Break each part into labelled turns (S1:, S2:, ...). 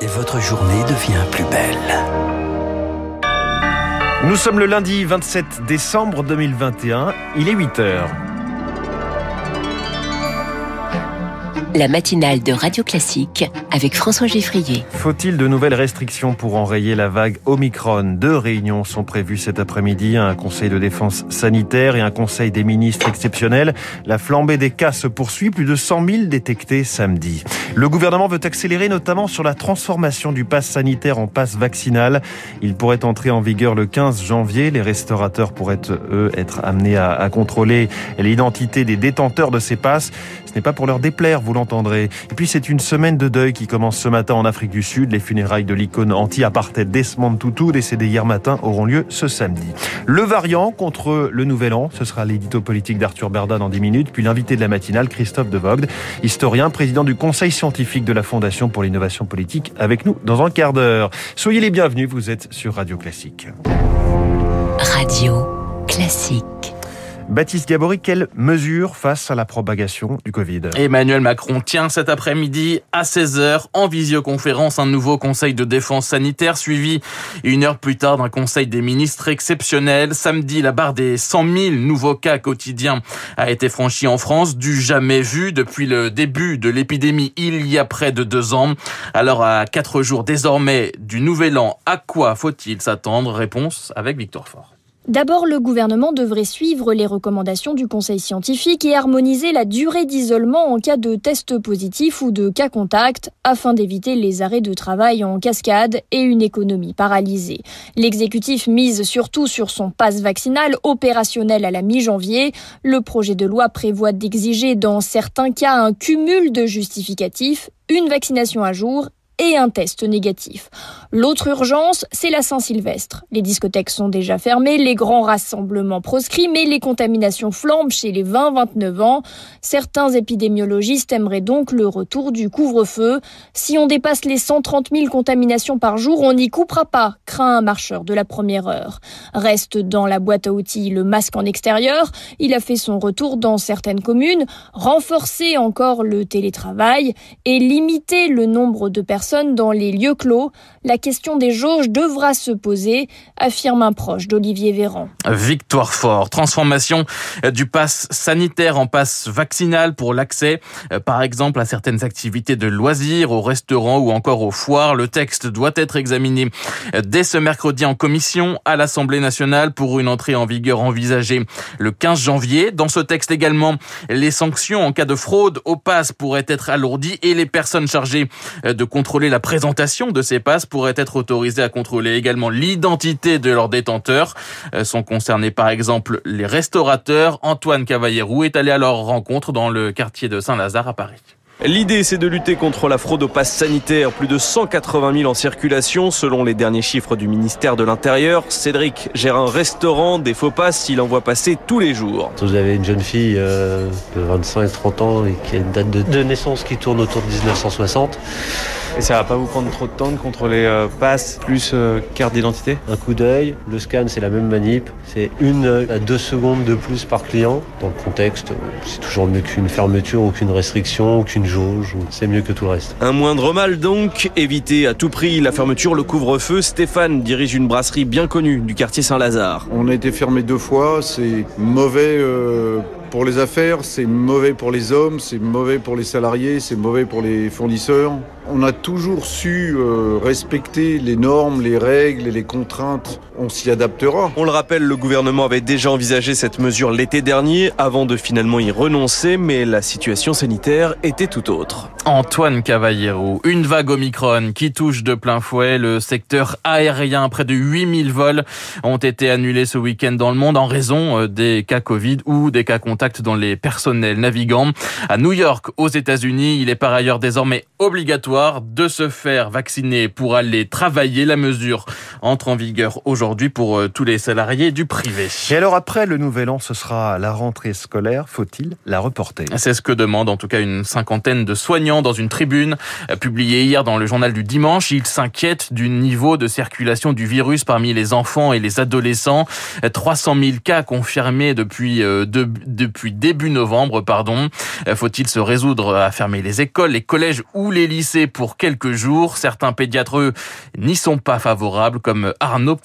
S1: et votre journée devient plus belle.
S2: Nous sommes le lundi 27 décembre 2021, il est 8 heures.
S3: La matinale de Radio Classique avec François Geffrier.
S2: Faut-il de nouvelles restrictions pour enrayer la vague Omicron? Deux réunions sont prévues cet après-midi, un conseil de défense sanitaire et un conseil des ministres exceptionnel. La flambée des cas se poursuit, plus de 100 000 détectés samedi. Le gouvernement veut accélérer notamment sur la transformation du pass sanitaire en passe vaccinal. Il pourrait entrer en vigueur le 15 janvier. Les restaurateurs pourraient, eux, être amenés à, à contrôler l'identité des détenteurs de ces passes. Ce n'est pas pour leur déplaire, et puis c'est une semaine de deuil qui commence ce matin en Afrique du Sud. Les funérailles de l'icône anti-apartheid Desmond Tutu, décédé hier matin, auront lieu ce samedi. Le variant contre le Nouvel An, ce sera l'édito politique d'Arthur Berda dans 10 minutes, puis l'invité de la matinale, Christophe de Vogt, historien, président du Conseil scientifique de la Fondation pour l'innovation politique, avec nous dans un quart d'heure. Soyez les bienvenus, vous êtes sur Radio Classique.
S3: Radio Classique.
S2: Baptiste Gabory, quelles mesures face à la propagation du Covid?
S4: Emmanuel Macron tient cet après-midi à 16h en visioconférence un nouveau conseil de défense sanitaire suivi une heure plus tard d'un conseil des ministres exceptionnel. Samedi, la barre des 100 000 nouveaux cas quotidiens a été franchie en France, du jamais vu depuis le début de l'épidémie il y a près de deux ans. Alors à quatre jours désormais du nouvel an, à quoi faut-il s'attendre? Réponse avec Victor Fort.
S5: D'abord, le gouvernement devrait suivre les recommandations du Conseil scientifique et harmoniser la durée d'isolement en cas de test positif ou de cas contact afin d'éviter les arrêts de travail en cascade et une économie paralysée. L'exécutif mise surtout sur son passe vaccinal opérationnel à la mi-janvier. Le projet de loi prévoit d'exiger dans certains cas un cumul de justificatifs une vaccination à jour et un test négatif. L'autre urgence, c'est la Saint-Sylvestre. Les discothèques sont déjà fermées, les grands rassemblements proscrits, mais les contaminations flambent chez les 20-29 ans. Certains épidémiologistes aimeraient donc le retour du couvre-feu. Si on dépasse les 130 000 contaminations par jour, on n'y coupera pas, craint un marcheur de la première heure. Reste dans la boîte à outils le masque en extérieur. Il a fait son retour dans certaines communes. Renforcer encore le télétravail et limiter le nombre de personnes dans les lieux clos. La question des jauges devra se poser, affirme un proche d'Olivier Véran.
S4: Victoire fort. Transformation du pass sanitaire en passe vaccinal pour l'accès, euh, par exemple, à certaines activités de loisirs, au restaurant ou encore aux foires. Le texte doit être examiné dès ce mercredi en commission à l'Assemblée nationale pour une entrée en vigueur envisagée le 15 janvier. Dans ce texte également, les sanctions en cas de fraude au pass pourraient être alourdies et les personnes chargées de contrôler la présentation de ces passes pourraient être autorisés à contrôler également l'identité de leurs détenteurs. Euh, sont concernés par exemple les restaurateurs. Antoine Cavallierou est allé à leur rencontre dans le quartier de Saint-Lazare à Paris.
S6: L'idée, c'est de lutter contre la fraude au pass sanitaire. Plus de 180 000 en circulation, selon les derniers chiffres du ministère de l'Intérieur. Cédric gère un restaurant, des faux passes, il en voit passer tous les jours.
S7: Vous avez une jeune fille euh, de 25-30 ans et qui a une date de naissance qui tourne autour de 1960.
S8: Et ça va pas vous prendre trop de temps de contrôler euh, passe plus euh, carte d'identité?
S7: Un coup d'œil, le scan c'est la même manip, c'est une à deux secondes de plus par client. Dans le contexte, c'est toujours mieux qu'une fermeture ou qu'une restriction ou jauge, c'est mieux que tout le reste.
S6: Un moindre mal donc, éviter à tout prix la fermeture, le couvre-feu. Stéphane dirige une brasserie bien connue du quartier Saint-Lazare.
S9: On a été fermé deux fois, c'est mauvais euh, pour les affaires, c'est mauvais pour les hommes, c'est mauvais pour les salariés, c'est mauvais pour les fournisseurs. On a toujours su euh, respecter les normes, les règles et les contraintes. On s'y adaptera.
S6: On le rappelle, le gouvernement avait déjà envisagé cette mesure l'été dernier avant de finalement y renoncer, mais la situation sanitaire était tout autre.
S4: Antoine Cavallero, une vague Omicron qui touche de plein fouet le secteur aérien. Près de 8000 vols ont été annulés ce week-end dans le monde en raison euh, des cas Covid ou des cas contact dans les personnels navigants. À New York, aux États-Unis, il est par ailleurs désormais obligatoire de se faire vacciner pour aller travailler. La mesure entre en vigueur aujourd'hui pour tous les salariés du privé.
S2: Et alors après le nouvel an, ce sera la rentrée scolaire. Faut-il la reporter?
S4: C'est ce que demande en tout cas une cinquantaine de soignants dans une tribune publiée hier dans le journal du dimanche. Ils s'inquiètent du niveau de circulation du virus parmi les enfants et les adolescents. 300 000 cas confirmés depuis, depuis début novembre. pardon. Faut-il se résoudre à fermer les écoles, les collèges ou les lycées pour quelques jours? Certains pédiatres n'y sont pas favorables, comme Arnaud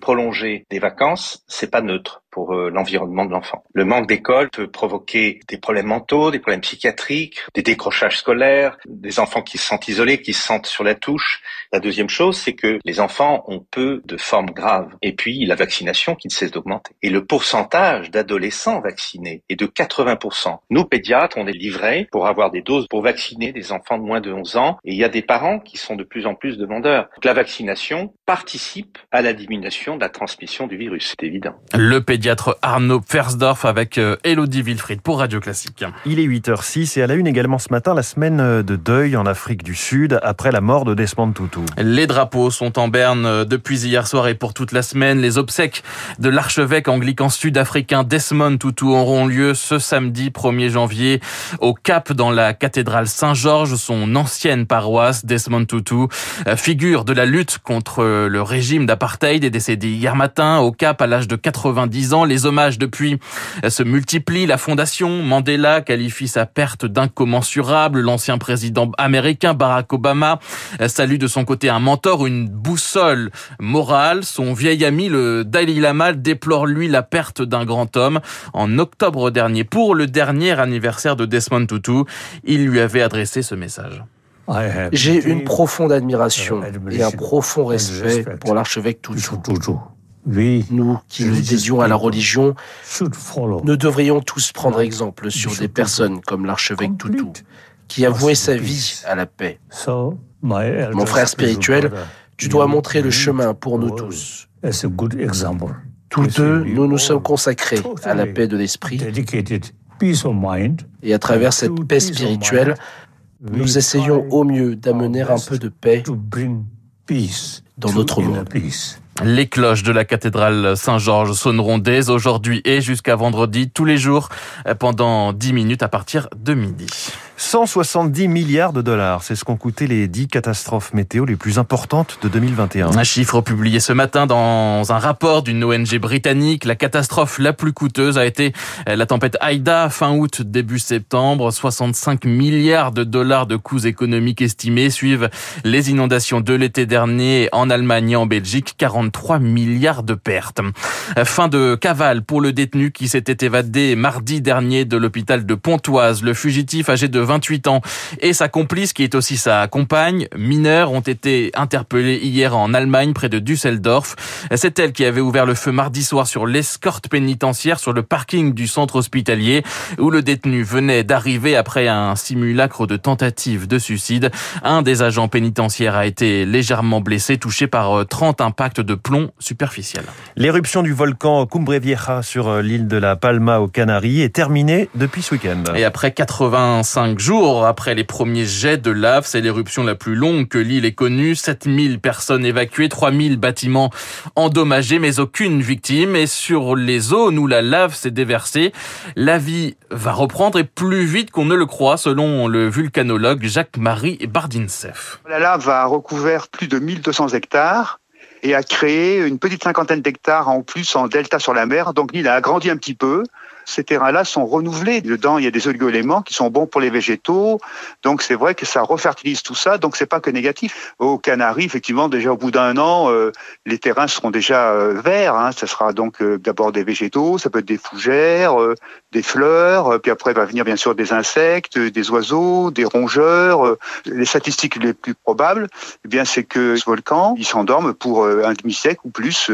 S10: prolonger des vacances, c'est pas neutre pour euh, l'environnement de l'enfant. Le manque d'école peut provoquer des problèmes mentaux, des problèmes psychiatriques, des décrochages scolaires, des enfants qui se sentent isolés, qui se sentent sur la touche. La deuxième chose, c'est que les enfants ont peu de formes graves. Et puis, la vaccination qui ne cesse d'augmenter. Et le pourcentage d'adolescents vaccinés est de 80%. Nous, pédiatres, on est livrés pour avoir des doses pour vacciner des enfants de moins de 11 ans. Et il y a des parents qui sont de plus en plus demandeurs. Donc, la vaccination participe à la diminution de la transmission du virus, c'est évident.
S4: Arnaud Fersdorf avec euh, Elodie Wilfried pour Radio Classique.
S2: Il est 8h06 et à la une également ce matin la semaine euh, de deuil en Afrique du Sud après la mort de Desmond Tutu.
S4: Les drapeaux sont en berne euh, depuis hier soir et pour toute la semaine. Les obsèques de l'archevêque anglican sud-africain Desmond Tutu auront lieu ce samedi 1er janvier au Cap dans la cathédrale Saint-Georges, son ancienne paroisse. Desmond Tutu, figure de la lutte contre le régime d'apartheid, est décédé hier matin au Cap à l'âge de 90 les hommages depuis se multiplient. La fondation Mandela qualifie sa perte d'incommensurable. L'ancien président américain Barack Obama salue de son côté un mentor, une boussole morale. Son vieil ami, le Dalai Lama, déplore lui la perte d'un grand homme. En octobre dernier, pour le dernier anniversaire de Desmond Tutu, il lui avait adressé ce message.
S11: J'ai une profonde admiration et un profond respect pour l'archevêque Tutu. Nous, qui nous dédions à la religion, nous devrions tous prendre exemple sur des personnes comme l'archevêque Tutu, qui a voué sa vie à la paix. Mon frère spirituel, tu dois montrer le chemin pour nous tous. Tous deux, nous nous sommes consacrés à la paix de l'esprit. Et à travers cette paix spirituelle, nous essayons au mieux d'amener un peu de paix dans notre monde.
S4: Les cloches de la cathédrale Saint-Georges sonneront dès aujourd'hui et jusqu'à vendredi tous les jours pendant 10 minutes à partir de midi.
S2: 170 milliards de dollars, c'est ce qu'ont coûté les 10 catastrophes météo les plus importantes de 2021.
S4: Un chiffre publié ce matin dans un rapport d'une ONG britannique. La catastrophe la plus coûteuse a été la tempête Aïda fin août, début septembre. 65 milliards de dollars de coûts économiques estimés suivent les inondations de l'été dernier en Allemagne et en Belgique. 43 milliards de pertes. Fin de cavale pour le détenu qui s'était évadé mardi dernier de l'hôpital de Pontoise. Le fugitif âgé de 28 ans, et sa complice, qui est aussi sa compagne, mineure, ont été interpellés hier en Allemagne, près de Düsseldorf. C'est elle qui avait ouvert le feu mardi soir sur l'escorte pénitentiaire sur le parking du centre hospitalier, où le détenu venait d'arriver après un simulacre de tentative de suicide. Un des agents pénitentiaires a été légèrement blessé, touché par 30 impacts de plomb superficiel.
S2: L'éruption du volcan Cumbre Vieja sur l'île de la Palma aux Canaries est terminée depuis ce week-end.
S4: Et après 85 jours après les premiers jets de lave. C'est l'éruption la plus longue que l'île ait connue. 7000 personnes évacuées, 3000 bâtiments endommagés, mais aucune victime. Et sur les zones où la lave s'est déversée, la vie va reprendre et plus vite qu'on ne le croit, selon le vulcanologue Jacques-Marie Bardinseff.
S12: La lave a recouvert plus de 1200 hectares et a créé une petite cinquantaine d'hectares en plus en delta sur la mer. Donc l'île a agrandi un petit peu ces terrains-là sont renouvelés. Dedans, il y a des oligo-éléments qui sont bons pour les végétaux. Donc, c'est vrai que ça refertilise tout ça. Donc, c'est pas que négatif. Aux Canaries, effectivement, déjà au bout d'un an, euh, les terrains seront déjà euh, verts. Hein. Ça sera donc euh, d'abord des végétaux, ça peut être des fougères, des fleurs, puis après va venir bien sûr des insectes, des oiseaux, des rongeurs. Les statistiques les plus probables, eh bien, c'est que ce volcan, il s'endorme pour un demi-siècle ou plus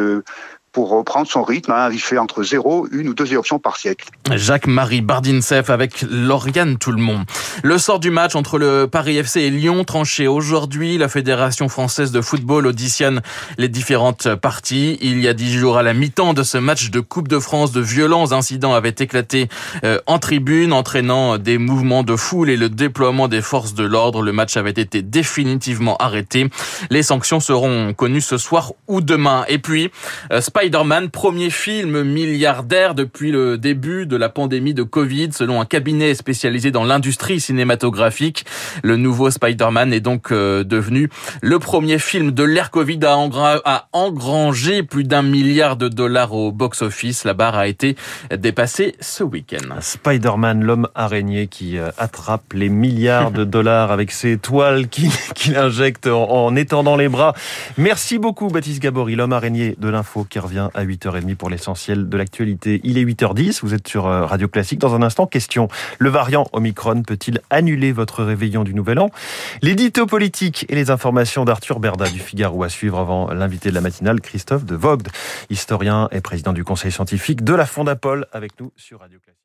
S12: pour reprendre son rythme. Hein. Il fait entre 0, une ou deux éruptions par siècle.
S4: Jacques-Marie Bardinsef avec Lauriane Tout-le-Monde. Le sort du match entre le Paris FC et Lyon tranché aujourd'hui. La Fédération française de football auditionne les différentes parties. Il y a dix jours à la mi-temps de ce match de Coupe de France, de violents incidents avaient éclaté euh, en tribune, entraînant des mouvements de foule et le déploiement des forces de l'ordre. Le match avait été définitivement arrêté. Les sanctions seront connues ce soir ou demain. Et puis, euh, Spider-Man, premier film milliardaire depuis le début de la pandémie de Covid, selon un cabinet spécialisé dans l'industrie cinématographique. Le nouveau Spider-Man est donc euh, devenu le premier film de l'ère Covid à, engranger plus d'un milliard de dollars au box-office. La barre a été dépassée ce week-end.
S2: Spider-Man, l'homme araignée qui euh, attrape les milliards de dollars avec ses toiles qu'il injecte en, en, étendant les bras. Merci beaucoup Baptiste Gabory, l'homme araignée de l'info qui revient à 8h30 pour l'essentiel de l'actualité. Il est 8h10, vous êtes sur euh, Radio Classique. Dans un instant, question. Le variant Omicron peut-il annuler votre réveillon du Nouvel An? L'édito politique et les informations d'Arthur Berda du Figaro à suivre avant l'invité de la matinale, Christophe de Vogt, historien et président du conseil scientifique de la Fondapol, avec nous sur Radio Classique.